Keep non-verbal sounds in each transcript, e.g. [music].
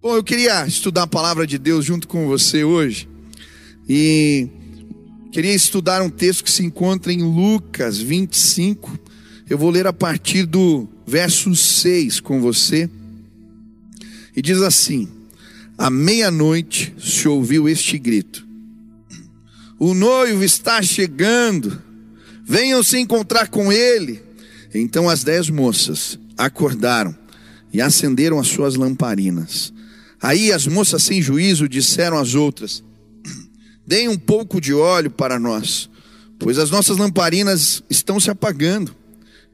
Bom, eu queria estudar a palavra de Deus junto com você hoje. E queria estudar um texto que se encontra em Lucas 25. Eu vou ler a partir do verso 6 com você. E diz assim: À meia-noite se ouviu este grito: O noivo está chegando, venham se encontrar com ele. Então as dez moças acordaram e acenderam as suas lamparinas. Aí as moças sem juízo disseram às outras: Deem um pouco de óleo para nós, pois as nossas lamparinas estão se apagando.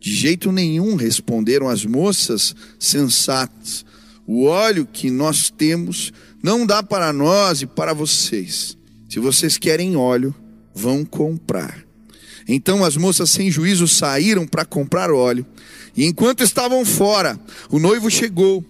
De jeito nenhum, responderam as moças sensatas. O óleo que nós temos não dá para nós e para vocês. Se vocês querem óleo, vão comprar. Então as moças sem juízo saíram para comprar óleo. E enquanto estavam fora, o noivo chegou.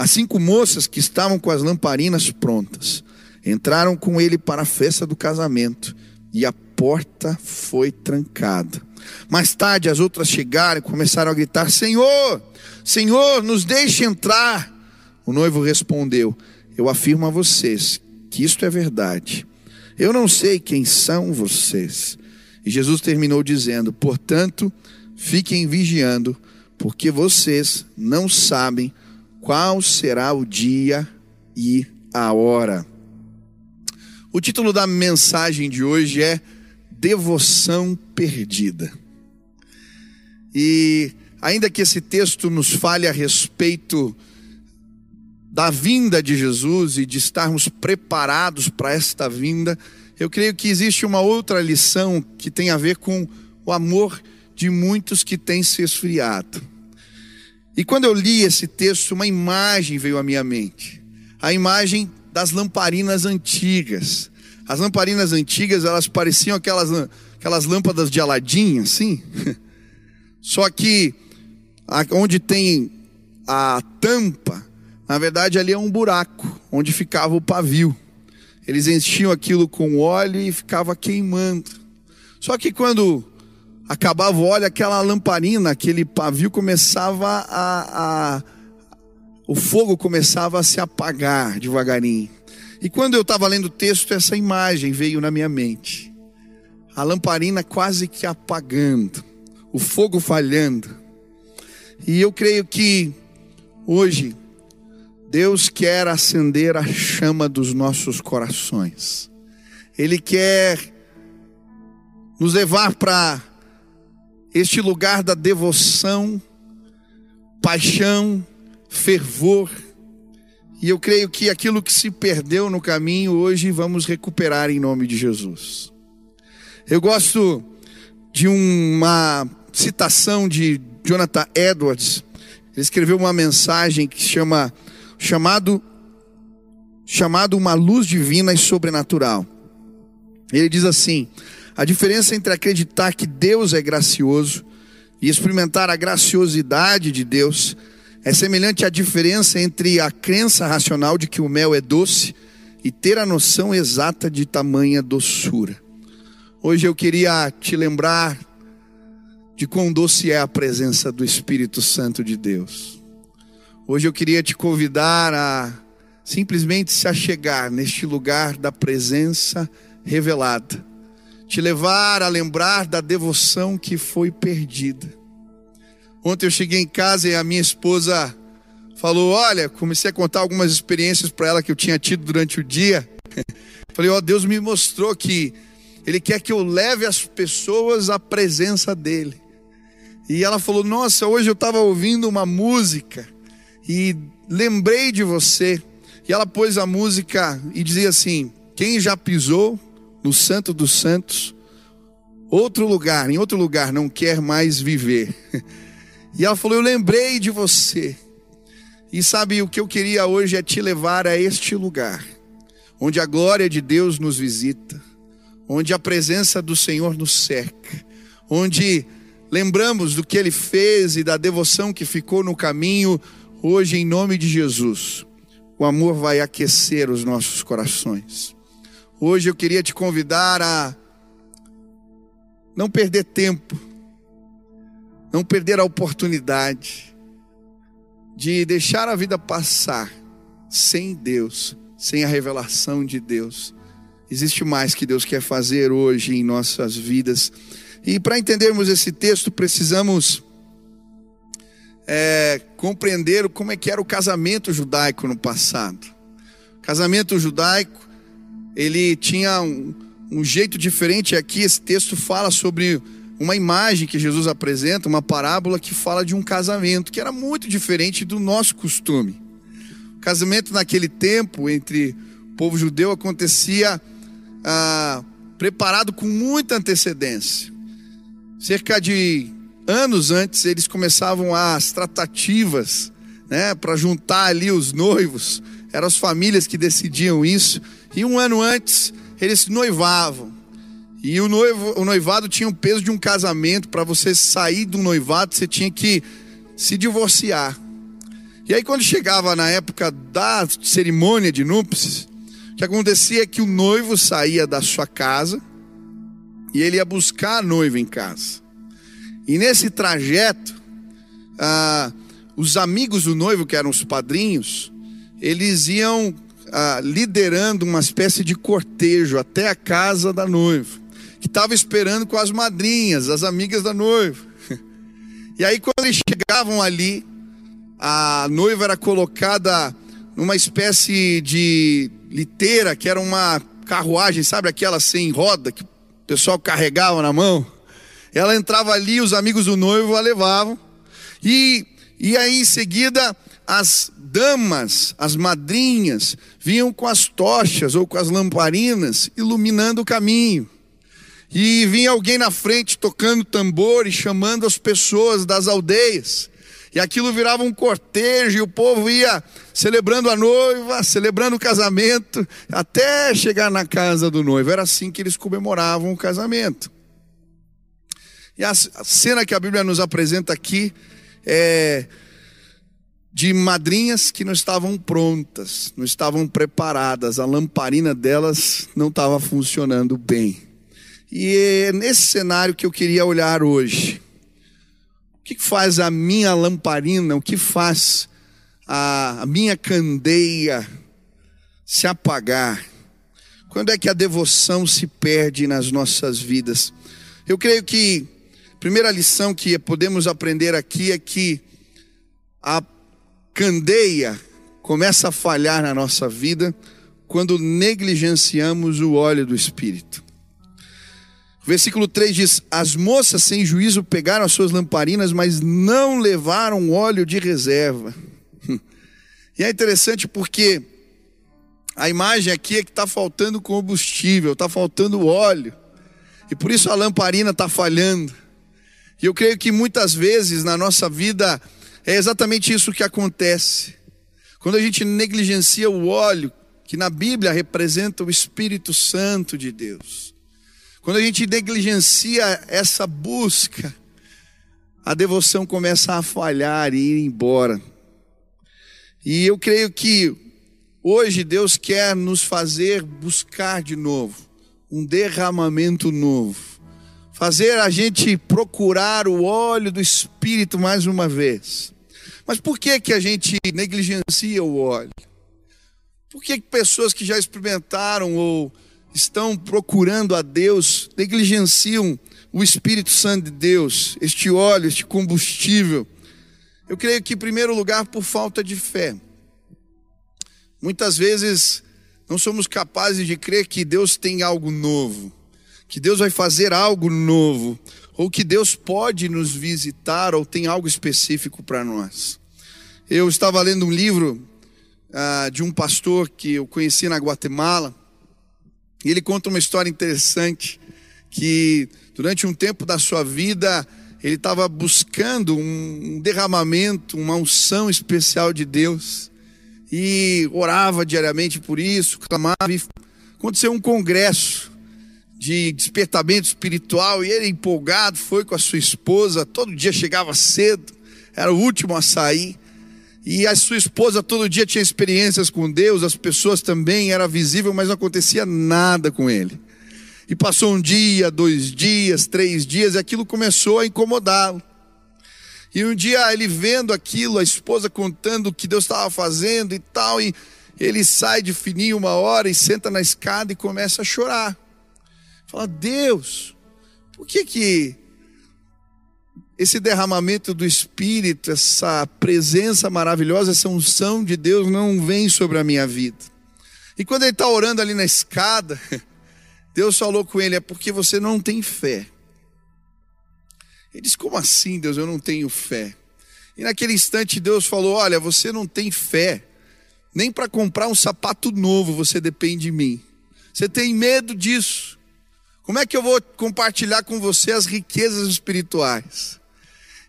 As cinco moças que estavam com as lamparinas prontas entraram com ele para a festa do casamento e a porta foi trancada. Mais tarde as outras chegaram e começaram a gritar: Senhor, Senhor, nos deixe entrar. O noivo respondeu: Eu afirmo a vocês que isto é verdade. Eu não sei quem são vocês. E Jesus terminou dizendo: Portanto, fiquem vigiando, porque vocês não sabem qual será o dia e a hora. O título da mensagem de hoje é Devoção Perdida. E ainda que esse texto nos fale a respeito da vinda de Jesus e de estarmos preparados para esta vinda, eu creio que existe uma outra lição que tem a ver com o amor de muitos que têm se esfriado. E quando eu li esse texto, uma imagem veio à minha mente. A imagem das lamparinas antigas. As lamparinas antigas, elas pareciam aquelas, aquelas lâmpadas de Aladim, assim. [laughs] Só que onde tem a tampa, na verdade ali é um buraco, onde ficava o pavio. Eles enchiam aquilo com óleo e ficava queimando. Só que quando acabava o óleo, aquela lamparina, aquele pavio começava a, a o fogo começava a se apagar devagarinho. E quando eu estava lendo o texto, essa imagem veio na minha mente. A lamparina quase que apagando, o fogo falhando. E eu creio que hoje Deus quer acender a chama dos nossos corações. Ele quer nos levar para este lugar da devoção, paixão, fervor. E eu creio que aquilo que se perdeu no caminho, hoje vamos recuperar em nome de Jesus. Eu gosto de uma citação de Jonathan Edwards. Ele escreveu uma mensagem que chama chamado chamado uma luz divina e sobrenatural. Ele diz assim: a diferença entre acreditar que Deus é gracioso e experimentar a graciosidade de Deus é semelhante à diferença entre a crença racional de que o mel é doce e ter a noção exata de tamanha doçura. Hoje eu queria te lembrar de quão doce é a presença do Espírito Santo de Deus. Hoje eu queria te convidar a simplesmente se achegar neste lugar da presença revelada te levar a lembrar da devoção que foi perdida. Ontem eu cheguei em casa e a minha esposa falou: Olha, comecei a contar algumas experiências para ela que eu tinha tido durante o dia. [laughs] Falei: Ó, oh, Deus me mostrou que Ele quer que eu leve as pessoas à presença dEle. E ela falou: Nossa, hoje eu estava ouvindo uma música e lembrei de você. E ela pôs a música e dizia assim: Quem já pisou no Santo dos Santos, outro lugar, em outro lugar, não quer mais viver. [laughs] E ela falou: Eu lembrei de você. E sabe, o que eu queria hoje é te levar a este lugar, onde a glória de Deus nos visita, onde a presença do Senhor nos cerca, onde lembramos do que Ele fez e da devoção que ficou no caminho, hoje, em nome de Jesus, o amor vai aquecer os nossos corações. Hoje eu queria te convidar a não perder tempo, não perder a oportunidade de deixar a vida passar sem Deus, sem a revelação de Deus. Existe mais que Deus quer fazer hoje em nossas vidas. E para entendermos esse texto, precisamos é, compreender como é que era o casamento judaico no passado. Casamento judaico, ele tinha um, um jeito diferente. Aqui esse texto fala sobre uma imagem que Jesus apresenta, uma parábola que fala de um casamento que era muito diferente do nosso costume. O casamento naquele tempo entre o povo judeu acontecia ah, preparado com muita antecedência. Cerca de anos antes, eles começavam as tratativas, né, para juntar ali os noivos. Eram as famílias que decidiam isso. E um ano antes, eles noivavam. E o, noivo, o noivado tinha o peso de um casamento. Para você sair do noivado, você tinha que se divorciar. E aí, quando chegava na época da cerimônia de núpcias, o que acontecia é que o noivo saía da sua casa e ele ia buscar a noiva em casa. E nesse trajeto, ah, os amigos do noivo, que eram os padrinhos, eles iam ah, liderando uma espécie de cortejo até a casa da noiva, que estava esperando com as madrinhas, as amigas da noiva. [laughs] E aí, quando eles chegavam ali, a noiva era colocada numa espécie de liteira, que era uma carruagem, sabe aquela sem roda, que o pessoal carregava na mão? Ela entrava ali, os amigos do noivo a levavam. E, e aí em seguida as damas, as madrinhas, vinham com as tochas ou com as lamparinas iluminando o caminho. E vinha alguém na frente tocando tambor e chamando as pessoas das aldeias. E aquilo virava um cortejo, e o povo ia celebrando a noiva, celebrando o casamento, até chegar na casa do noivo. Era assim que eles comemoravam o casamento. E a cena que a Bíblia nos apresenta aqui é de madrinhas que não estavam prontas, não estavam preparadas, a lamparina delas não estava funcionando bem. E é nesse cenário que eu queria olhar hoje. O que faz a minha lamparina, o que faz a, minha candeia se apagar? Quando é que a devoção se perde nas nossas vidas? Eu creio que primeira lição que podemos aprender aqui é que a candeia começa a falhar na nossa vida quando negligenciamos o óleo do Espírito. Versículo 3 diz: As moças sem juízo pegaram as suas lamparinas, mas não levaram óleo de reserva. [laughs] E é interessante porque a imagem aqui é que está faltando combustível, está faltando óleo, e por isso a lamparina está falhando. E eu creio que muitas vezes na nossa vida é exatamente isso que acontece. Quando a gente negligencia o óleo, que na Bíblia representa o Espírito Santo de Deus. Quando a gente negligencia essa busca, a devoção começa a falhar e ir embora. E eu creio que hoje Deus quer nos fazer buscar de novo um derramamento novo fazer a gente procurar o óleo do Espírito mais uma vez. Mas por que, que a gente negligencia o óleo? Por que, que pessoas que já experimentaram ou estão procurando a Deus negligenciam o Espírito Santo de Deus, este óleo, este combustível? Eu creio que, em primeiro lugar, por falta de fé. Muitas vezes não somos capazes de crer que Deus tem algo novo que Deus vai fazer algo novo, ou que Deus pode nos visitar, ou tem algo específico para nós. Eu estava lendo um livro ah, de um pastor que eu conheci na Guatemala, e ele conta uma história interessante, que durante um tempo da sua vida, ele estava buscando um derramamento, uma unção especial de Deus, e orava diariamente por isso, clamava, e aconteceu um congresso, de despertamento espiritual e ele empolgado foi com a sua esposa, todo dia chegava cedo, era o último a sair. E a sua esposa todo dia tinha experiências com Deus, as pessoas também, era visível, mas não acontecia nada com ele. E passou um dia, dois dias, três dias, e aquilo começou a incomodá-lo. E um dia ele vendo aquilo, a esposa contando o que Deus estava fazendo e tal, e, ele sai de fininho uma hora e senta na escada e começa a chorar. Fala, Deus, por que que esse derramamento do Espírito, essa presença maravilhosa, essa unção de Deus não vem sobre a minha vida? E quando ele está orando ali na escada, [laughs] Deus falou com ele: é porque você não tem fé. Ele disse: Como assim, Deus? Eu não tenho fé. E naquele instante Deus falou: Olha, você não tem fé, nem para comprar um sapato novo você depende de mim. Você tem medo disso. Como é que eu vou compartilhar com você as riquezas espirituais?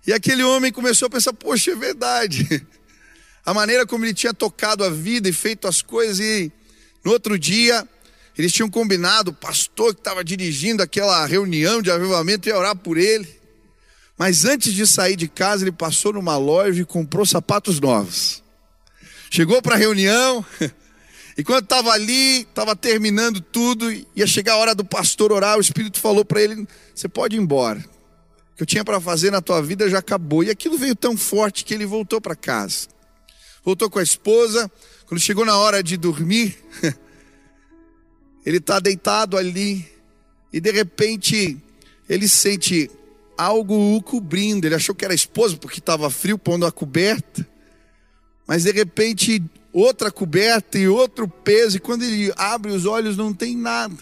E aquele homem começou a pensar: poxa, é verdade. [laughs] A maneira como ele tinha tocado a vida e feito as coisas, e no outro dia, eles tinham combinado, o pastor que estava dirigindo aquela reunião de avivamento ia orar por ele. Mas antes de sair de casa, ele passou numa loja e comprou sapatos novos. Chegou para a reunião, [laughs] e quando estava ali, estava terminando tudo, ia chegar a hora do pastor orar, o Espírito falou para ele: Você pode ir embora. O que eu tinha para fazer na tua vida já acabou. E aquilo veio tão forte que ele voltou para casa. Voltou com a esposa. Quando chegou na hora de dormir, [laughs] ele está deitado ali e de repente ele sente algo o cobrindo. Ele achou que era a esposa porque estava frio, pondo a coberta. Mas de repente outra coberta e outro peso, e quando ele abre os olhos não tem nada.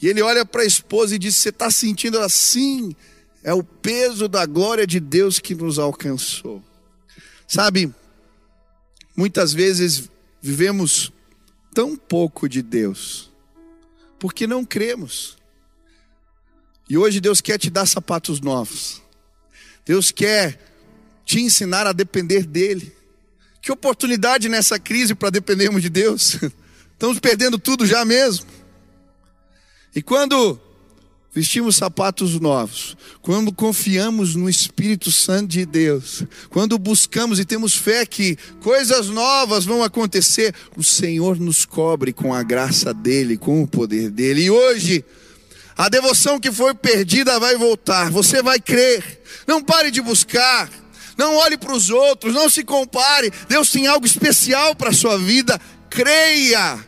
E ele olha para a esposa e diz: Você está sentindo assim? É o peso da glória de Deus que nos alcançou. Sabe, muitas vezes vivemos tão pouco de Deus, porque não cremos. E hoje Deus quer te dar sapatos novos. Deus quer te ensinar a depender dEle. Que oportunidade nessa crise para dependermos de Deus. [laughs] Estamos perdendo tudo já mesmo. E quando vestimos sapatos novos, quando confiamos no Espírito Santo de Deus, quando buscamos e temos fé que coisas novas vão acontecer, o Senhor nos cobre com a graça dele, com o poder dele. E hoje, a devoção que foi perdida vai voltar. Você vai crer. Não pare de buscar. Não olhe para os outros, não se compare. Deus tem algo especial para a sua vida. Creia.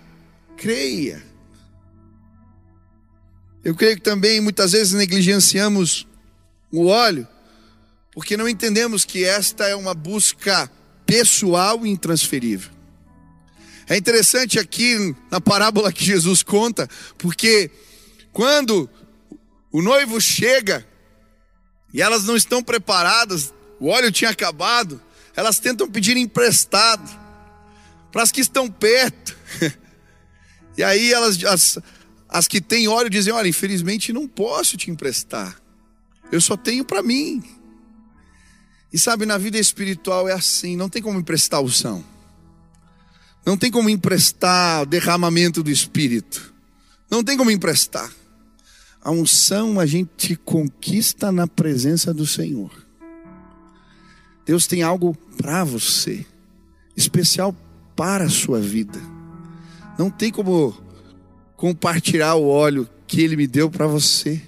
Creia. Eu creio que também muitas vezes negligenciamos o óleo, porque não entendemos que esta é uma busca pessoal e intransferível. É interessante aqui na parábola que Jesus conta, porque quando o noivo chega e elas não estão preparadas, o óleo tinha acabado, elas tentam pedir emprestado para as que estão perto. [laughs] E aí elas as, as que têm óleo dizem: Olha, infelizmente não posso te emprestar. Eu só tenho para mim. E sabe, na vida espiritual é assim: não tem como emprestar unção. Não tem como emprestar o derramamento do Espírito. Não tem como emprestar. A unção a gente conquista na presença do Senhor. Deus tem algo para você, especial para a sua vida. Não tem como compartilhar o óleo que Ele me deu para você.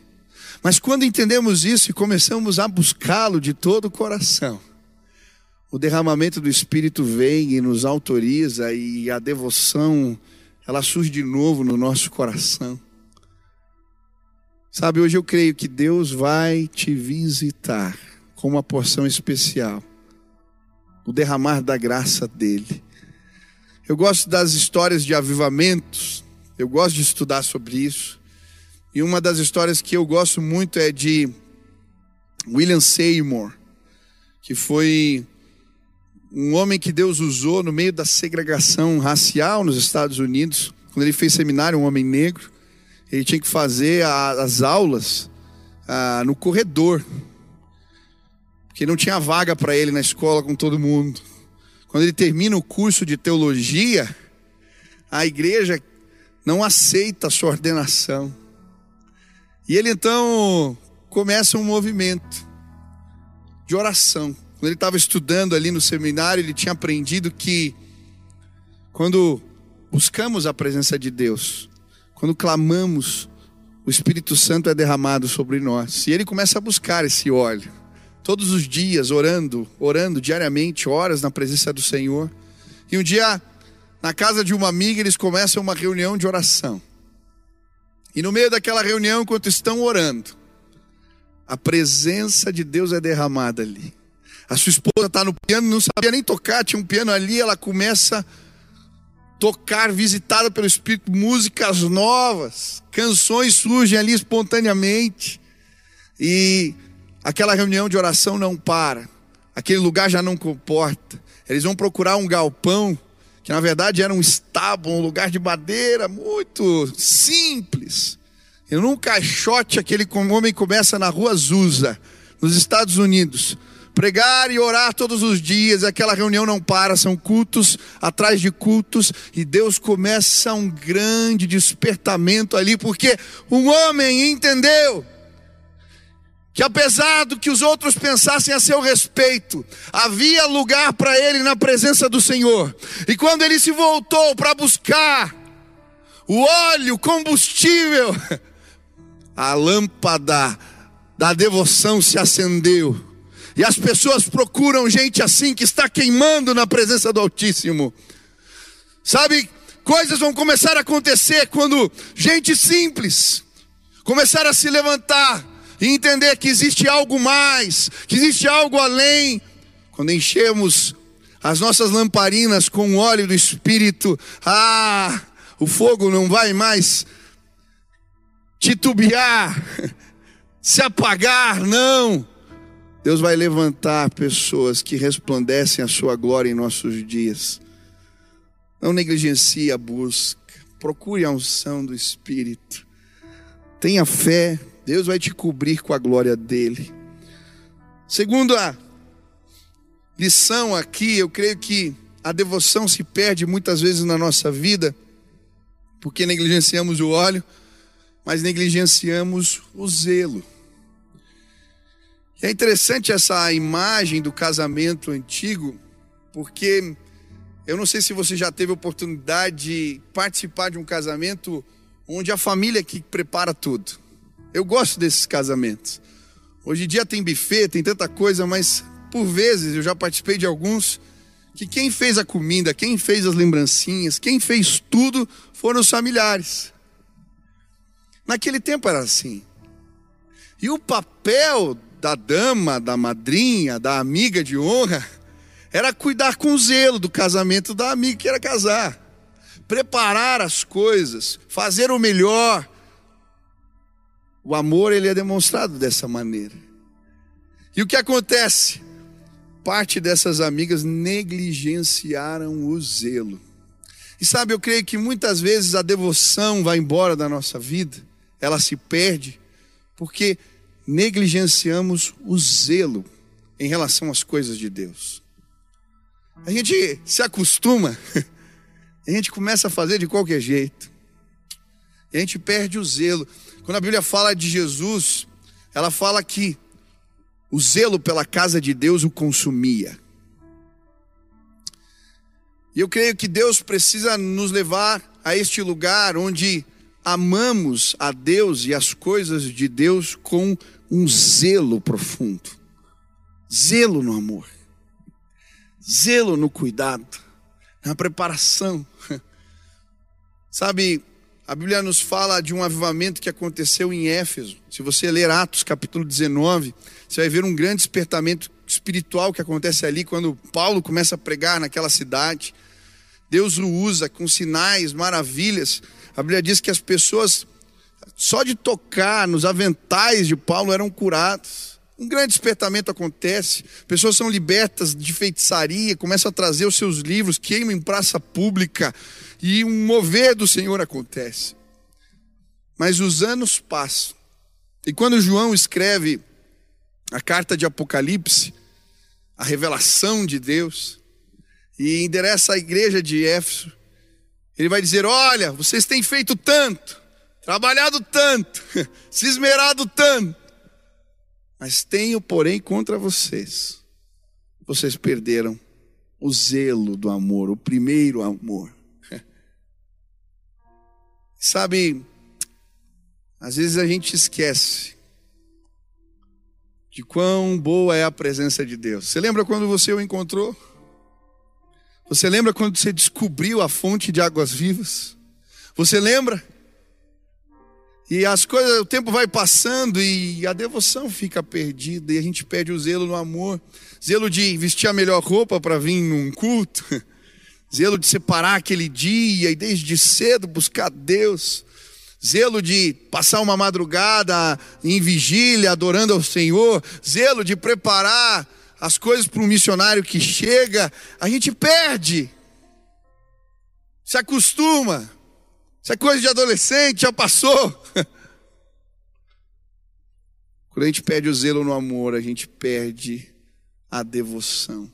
Mas quando entendemos isso e começamos a buscá-lo de todo o coração, o derramamento do Espírito vem e nos autoriza e a devoção, ela surge de novo no nosso coração. Sabe, hoje eu creio que Deus vai te visitar com uma porção especial, o derramar da graça dEle. Eu gosto das histórias de avivamentos, eu gosto de estudar sobre isso. E uma das histórias que eu gosto muito é de William Seymour, que foi um homem que Deus usou no meio da segregação racial nos Estados Unidos, quando ele fez seminário, um homem negro, ele tinha que fazer as aulas ah, no corredor, porque não tinha vaga para ele na escola com todo mundo. Quando ele termina o curso de teologia, a igreja não aceita a sua ordenação. E ele então começa um movimento de oração. Quando ele estava estudando ali no seminário, ele tinha aprendido que quando buscamos a presença de Deus, quando clamamos, o Espírito Santo é derramado sobre nós. E ele começa a buscar esse óleo. Todos os dias, orando, orando diariamente, horas na presença do Senhor. E um dia na casa de uma amiga, eles começam uma reunião de oração. E no meio daquela reunião, enquanto estão orando, a presença de Deus é derramada ali. A sua esposa está no piano, não sabia nem tocar, tinha um piano ali, ela começa a tocar, visitada pelo Espírito, músicas novas, canções surgem ali espontaneamente. E aquela reunião de oração não para, aquele lugar já não comporta. Eles vão procurar um galpão que na verdade era um estábulo, um lugar de madeira muito simples. E num caixote aquele homem começa na rua Azusa, nos Estados Unidos. Pregar e orar todos os dias, aquela reunião não para, são cultos atrás de cultos, e Deus começa um grande despertamento ali, porque um homem entendeu que apesar do que os outros pensassem a seu respeito, havia lugar para ele na presença do Senhor. E quando ele se voltou para buscar o óleo, combustível, [laughs] a lâmpada da devoção se acendeu. E as pessoas procuram gente assim que está queimando na presença do Altíssimo. Sabe, coisas vão começar a acontecer quando gente simples começar a se levantar e entender que existe algo mais, que existe algo além. Quando enchemos as nossas lamparinas com o óleo do Espírito, ah, o fogo não vai mais titubear, [laughs] se apagar, não. Deus vai levantar pessoas que resplandecem a sua glória em nossos dias. Não negligencie a busca, procure a unção do Espírito. Tenha fé, Deus vai te cobrir com a glória dele. Segundo a lição aqui, eu creio que a devoção se perde muitas vezes na nossa vida, porque negligenciamos o óleo, mas negligenciamos o zelo. É interessante essa imagem do casamento antigo, porque eu não sei se você já teve oportunidade de participar de um casamento onde a família que prepara tudo. Eu gosto desses casamentos. Hoje em dia tem buffet, tem tanta coisa, mas por vezes eu já participei de alguns que quem fez a comida, quem fez as lembrancinhas, quem fez tudo foram os familiares. Naquele tempo era assim. E o papel da dama, da madrinha, da amiga de honra, era cuidar com zelo do casamento da amiga que era casar, preparar as coisas, fazer o melhor, o amor ele é demonstrado dessa maneira. E o que acontece? Parte dessas amigas negligenciaram o zelo. E sabe, eu creio que muitas vezes a devoção vai embora da nossa vida, ela se perde, porque negligenciamos o zelo em relação às coisas de Deus. A gente se acostuma, [laughs] a gente começa a fazer de qualquer jeito, a gente perde o zelo. Quando a Bíblia fala de Jesus, ela fala que o zelo pela casa de Deus o consumia. E eu creio que Deus precisa nos levar a este lugar onde amamos a Deus e as coisas de Deus com um zelo profundo. Zelo no amor. Zelo no cuidado, na preparação. [laughs] Sabe, a Bíblia nos fala de um avivamento que aconteceu em Éfeso. Se você ler Atos capítulo 19, você vai ver um grande despertamento espiritual que acontece ali quando Paulo começa a pregar naquela cidade. Deus o usa com sinais, maravilhas. A Bíblia diz que as pessoas, só de tocar nos aventais de Paulo, eram curadas. Um grande despertamento acontece, pessoas são libertas de feitiçaria, começam a trazer os seus livros, queimam em praça pública, e um mover do Senhor acontece. Mas os anos passam, e quando João escreve a carta de Apocalipse, a revelação de Deus, e endereça a igreja de Éfeso, ele vai dizer: Olha, vocês têm feito tanto, trabalhado tanto, [laughs] se esmerado tanto, mas tenho, porém, contra vocês. Vocês perderam o zelo do amor, o primeiro amor. [laughs] Sabe, às vezes a gente esquece de quão boa é a presença de Deus. Você lembra quando você o encontrou? Você lembra quando você descobriu a fonte de águas vivas? Você lembra? E as coisas, o tempo vai passando e a devoção fica perdida e a gente perde o zelo no amor, zelo de vestir a melhor roupa para vir num culto, [laughs] zelo de separar aquele dia e desde cedo buscar Deus, zelo de passar uma madrugada em vigília adorando ao Senhor, zelo de preparar as coisas para um missionário que chega, a gente perde, se acostuma. Isso é coisa de adolescente, já passou. [laughs] Quando a gente perde o zelo no amor, a gente perde a devoção.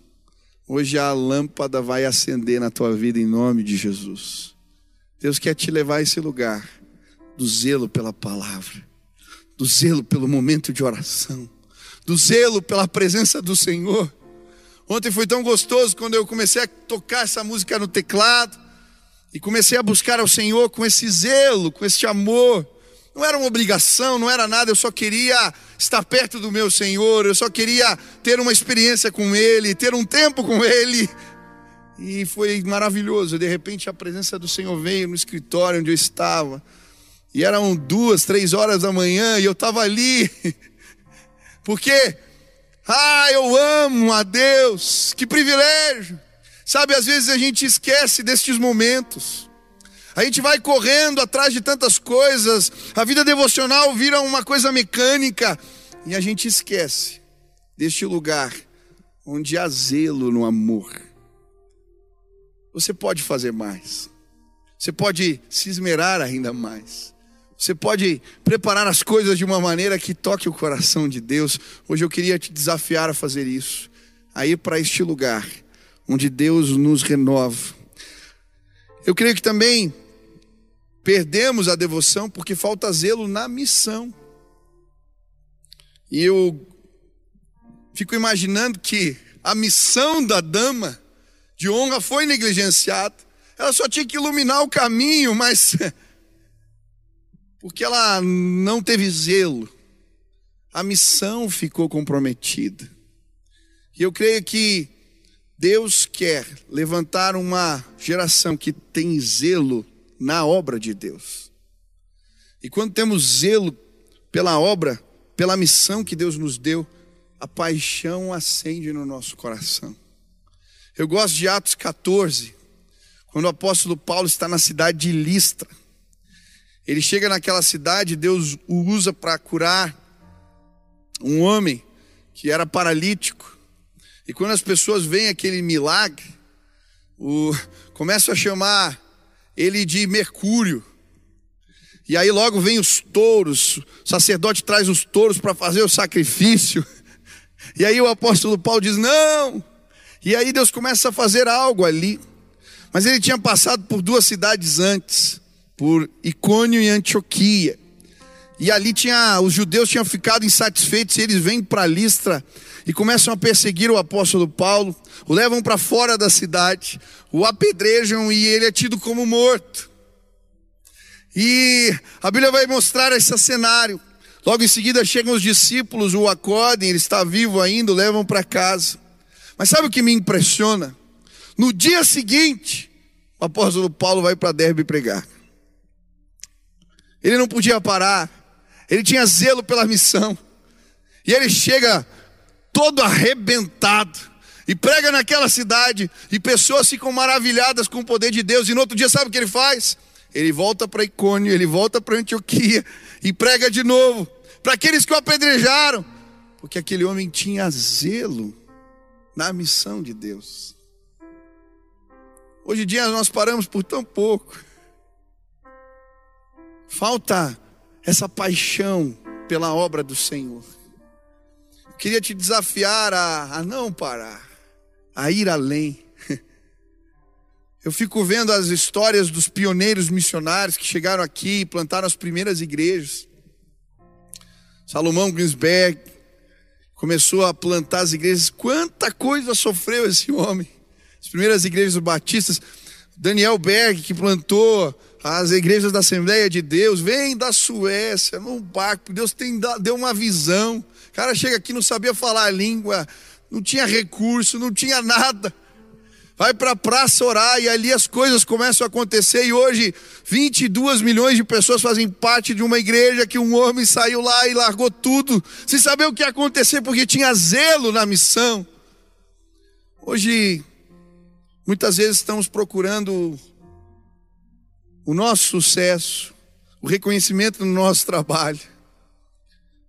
Hoje a lâmpada vai acender na tua vida em nome de Jesus. Deus quer te levar a esse lugar do zelo pela palavra, do zelo pelo momento de oração, do zelo pela presença do Senhor. Ontem foi tão gostoso quando eu comecei a tocar essa música no teclado e comecei a buscar ao Senhor com esse zelo, com esse amor. Não era uma obrigação, não era nada, eu só queria estar perto do meu Senhor, eu só queria ter uma experiência com Ele, ter um tempo com Ele. E foi maravilhoso. De repente a presença do Senhor veio no escritório onde eu estava. E eram duas, três horas da manhã e eu estava ali. [laughs] Porque, ah, eu amo a Deus, que privilégio. Sabe, às vezes a gente esquece destes momentos. A gente vai correndo atrás de tantas coisas, a vida devocional vira uma coisa mecânica e a gente esquece deste lugar onde há zelo no amor. Você pode fazer mais, você pode se esmerar ainda mais, você pode preparar as coisas de uma maneira que toque o coração de Deus. Hoje eu queria te desafiar a fazer isso, a ir para este lugar onde Deus nos renova. Eu creio que também Perdemos a devoção porque falta zelo na missão. E eu fico imaginando que a missão da dama de honra foi negligenciada. Ela só tinha que iluminar o caminho, mas [laughs] porque ela não teve zelo, a missão ficou comprometida. E eu creio que Deus quer levantar uma geração que tem zelo na obra de Deus. E quando temos zelo pela obra, pela missão que Deus nos deu, a paixão acende no nosso coração. Eu gosto de Atos 14, quando o apóstolo Paulo está na cidade de Listra. Ele chega naquela cidade, Deus o usa para curar um homem que era paralítico. E quando as pessoas veem aquele milagre, o, começam a chamar ele de Mercúrio. E aí logo vem os touros, o sacerdote traz os touros para fazer o sacrifício. E aí o apóstolo Paulo diz: Não! E aí Deus começa a fazer algo ali. Mas ele tinha passado por duas cidades antes, por Icônio e Antioquia. E ali tinha, os judeus tinham ficado insatisfeitos, e eles vêm para Listra e começam a perseguir o apóstolo Paulo, o levam para fora da cidade, o apedrejam e ele é tido como morto. E a Bíblia vai mostrar esse cenário. Logo em seguida chegam os discípulos, o acodem, ele está vivo ainda, o levam para casa. Mas sabe o que me impressiona? No dia seguinte, o apóstolo Paulo vai para Derbe pregar. Ele não podia parar, ele tinha zelo pela missão. E ele chega todo arrebentado. E prega naquela cidade, e pessoas ficam maravilhadas com o poder de Deus. E no outro dia, sabe o que ele faz? Ele volta para Icônio, ele volta para Antioquia e prega de novo para aqueles que o apedrejaram, porque aquele homem tinha zelo na missão de Deus. Hoje em dia nós paramos por tão pouco. Falta essa paixão pela obra do Senhor queria te desafiar a, a não parar, a ir além. [laughs] Eu fico vendo as histórias dos pioneiros missionários que chegaram aqui e plantaram as primeiras igrejas. Salomão Ginsberg começou a plantar as igrejas. Quanta coisa sofreu esse [laughs] homem. As primeiras igrejas batistas. Daniel Berg, que plantou as igrejas da Assembleia de Deus, vem da Suécia, num barco. Deus tem, deu uma visão cara chega aqui, não sabia falar a língua, não tinha recurso, não tinha nada. vai para a praça orar e ali as coisas começam a acontecer. E hoje, 22 milhões de pessoas fazem parte de uma igreja que um homem saiu lá e largou tudo, sem saber o que ia acontecer, porque tinha zelo na missão. Hoje, muitas vezes estamos procurando o nosso sucesso, o reconhecimento do nosso trabalho,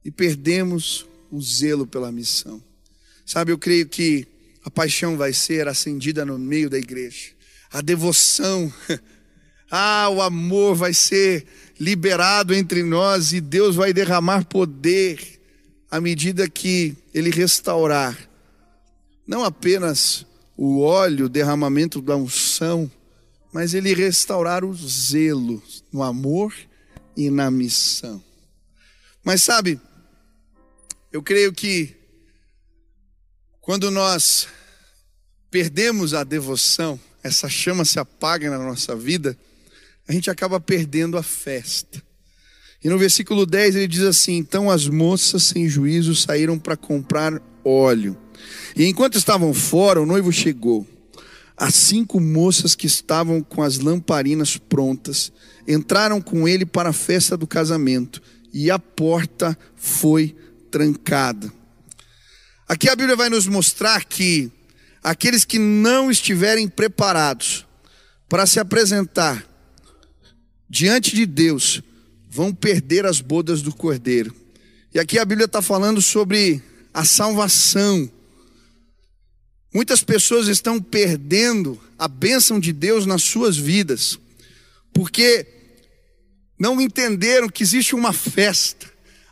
e perdemos o zelo pela missão. Sabe, eu creio que a paixão vai ser acendida no meio da igreja. A devoção, [laughs] ah, o amor vai ser liberado entre nós e Deus vai derramar poder à medida que Ele restaurar não apenas o óleo, o derramamento da unção, mas Ele restaurar o zelo no amor e na missão. Mas sabe, eu creio que quando nós perdemos a devoção, essa chama se apaga na nossa vida, a gente acaba perdendo a festa. E no versículo 10 ele diz assim: Então as moças sem juízo saíram para comprar óleo. E enquanto estavam fora, o noivo chegou. As cinco moças que estavam com as lamparinas prontas entraram com ele para a festa do casamento, e a porta foi trancada. Aqui a Bíblia vai nos mostrar que aqueles que não estiverem preparados para se apresentar diante de Deus vão perder as bodas do cordeiro. E aqui a Bíblia está falando sobre a salvação. Muitas pessoas estão perdendo a bênção de Deus nas suas vidas, porque não entenderam que existe uma festa,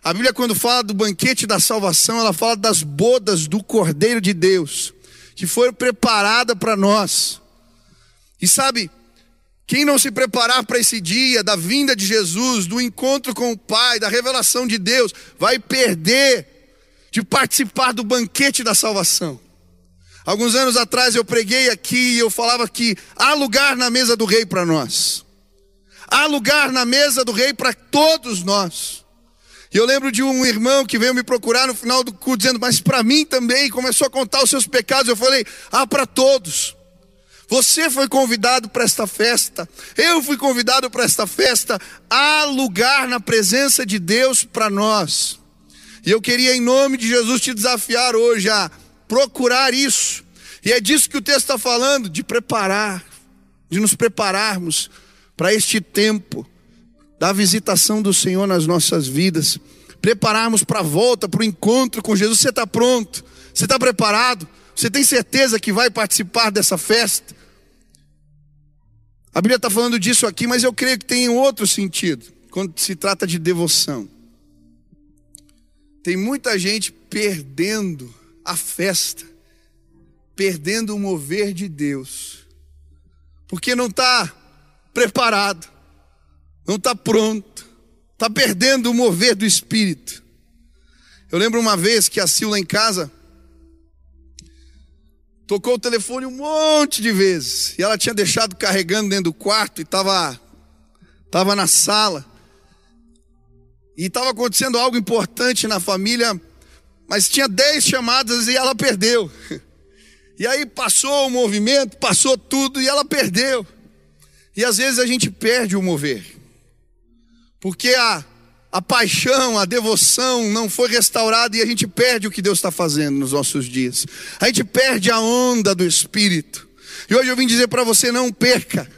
a Bíblia, quando fala do banquete da salvação, ela fala das bodas do Cordeiro de Deus, que foi preparada para nós. E sabe, quem não se preparar para esse dia da vinda de Jesus, do encontro com o Pai, da revelação de Deus, vai perder de participar do banquete da salvação. Alguns anos atrás eu preguei aqui e eu falava que há lugar na mesa do rei para nós. Há lugar na mesa do rei para todos nós. E eu lembro de um irmão que veio me procurar no final do culto dizendo, mas para mim também, começou a contar os seus pecados. Eu falei, ah, para todos. Você foi convidado para esta festa, eu fui convidado para esta festa. Há lugar na presença de Deus para nós. E eu queria, em nome de Jesus, te desafiar hoje a procurar isso. E é disso que o texto está falando, de preparar, de nos prepararmos para este tempo da visitação do Senhor nas nossas vidas, prepararmos para a volta, para o encontro com Jesus. Você está pronto? Você está preparado? Você tem certeza que vai participar dessa festa? A Bíblia está falando disso aqui, mas eu creio que tem outro sentido quando se trata de devoção. Tem muita gente perdendo a festa, perdendo o mover de Deus, porque não está preparado não está pronto, está perdendo o mover do espírito. Eu lembro uma vez que a Silva em casa tocou o telefone um monte de vezes e ela tinha deixado carregando dentro do quarto e estava tava na sala e estava acontecendo algo importante na família, mas tinha dez chamadas e ela perdeu. [laughs] E aí passou o movimento, passou tudo e ela perdeu. E às vezes a gente perde o mover. Porque a, a paixão, a devoção não foi restaurada e a gente perde o que Deus está fazendo nos nossos dias. A gente perde a onda do Espírito. E hoje eu vim dizer para você: não perca.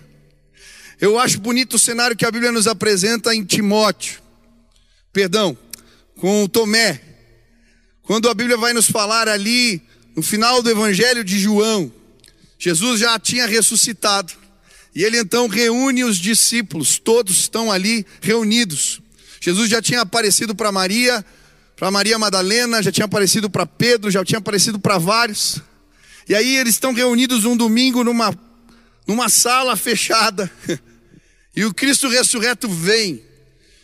Eu acho bonito o cenário que a Bíblia nos apresenta em Timóteo, perdão, com Tomé. Quando a Bíblia vai nos falar ali, no final do Evangelho de João, Jesus já tinha ressuscitado. E ele então reúne os discípulos, todos estão ali reunidos. Jesus já tinha aparecido para Maria, para Maria Madalena, já tinha aparecido para Pedro, já tinha aparecido para vários. E aí eles estão reunidos um domingo numa, numa sala fechada. [laughs] E o Cristo ressurreto vem,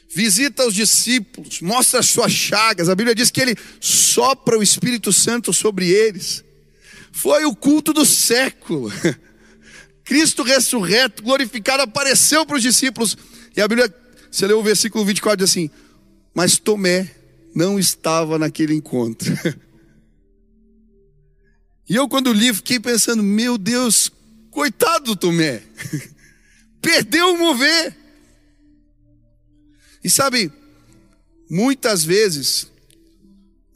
visita os discípulos, mostra as suas chagas. A Bíblia diz que ele sopra o Espírito Santo sobre eles. Foi o culto do século. [laughs] Cristo ressurreto, glorificado, apareceu para os discípulos. E a Bíblia, você leu o versículo 24, diz assim: Mas Tomé não estava naquele encontro. [laughs] e eu, quando li, fiquei pensando: Meu Deus, Coitado do Tomé. [laughs] Perdeu o mover. E sabe, muitas vezes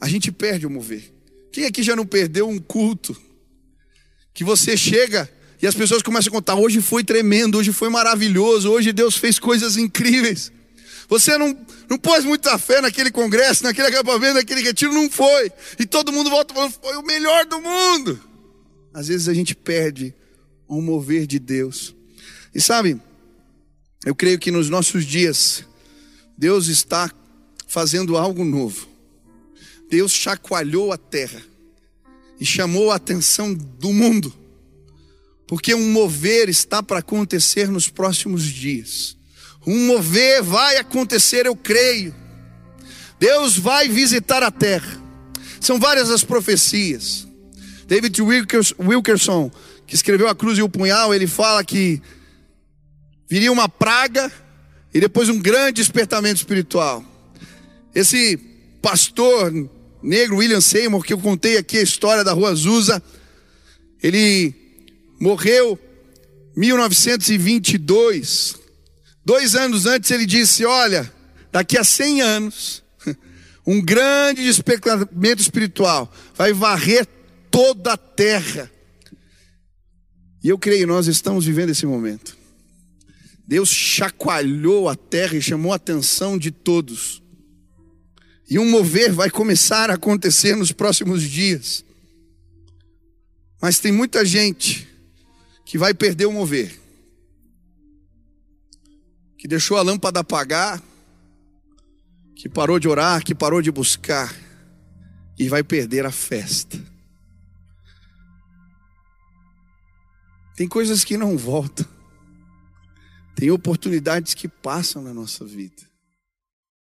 a gente perde o mover. Quem aqui já não perdeu um culto? Que você chega e as pessoas começam a contar: hoje foi tremendo, hoje foi maravilhoso, hoje Deus fez coisas incríveis. Você não, não pôs muita fé naquele congresso, naquele acampamento, naquele retiro, não foi. E todo mundo volta falando: foi o melhor do mundo. Às vezes a gente perde o mover de Deus. E sabe, eu creio que nos nossos dias, Deus está fazendo algo novo. Deus chacoalhou a terra e chamou a atenção do mundo, porque um mover está para acontecer nos próximos dias. Um mover vai acontecer, eu creio. Deus vai visitar a terra. São várias as profecias. David Wilkerson, que escreveu A Cruz e o Punhal, ele fala que viria uma praga e depois um grande despertamento espiritual. Esse pastor negro William Seymour, que eu contei aqui a história da Rua Azusa, ele morreu em 1922. Dois anos antes ele disse: Olha, daqui a 100 anos, [laughs] um grande despertamento espiritual vai varrer toda a terra. E eu creio, nós estamos vivendo esse momento. Deus chacoalhou a terra e chamou a atenção de todos. E um mover vai começar a acontecer nos próximos dias. Mas tem muita gente que vai perder o mover, que deixou a lâmpada apagar, que parou de orar, que parou de buscar, e vai perder a festa. Tem coisas que não voltam, tem oportunidades que passam na nossa vida.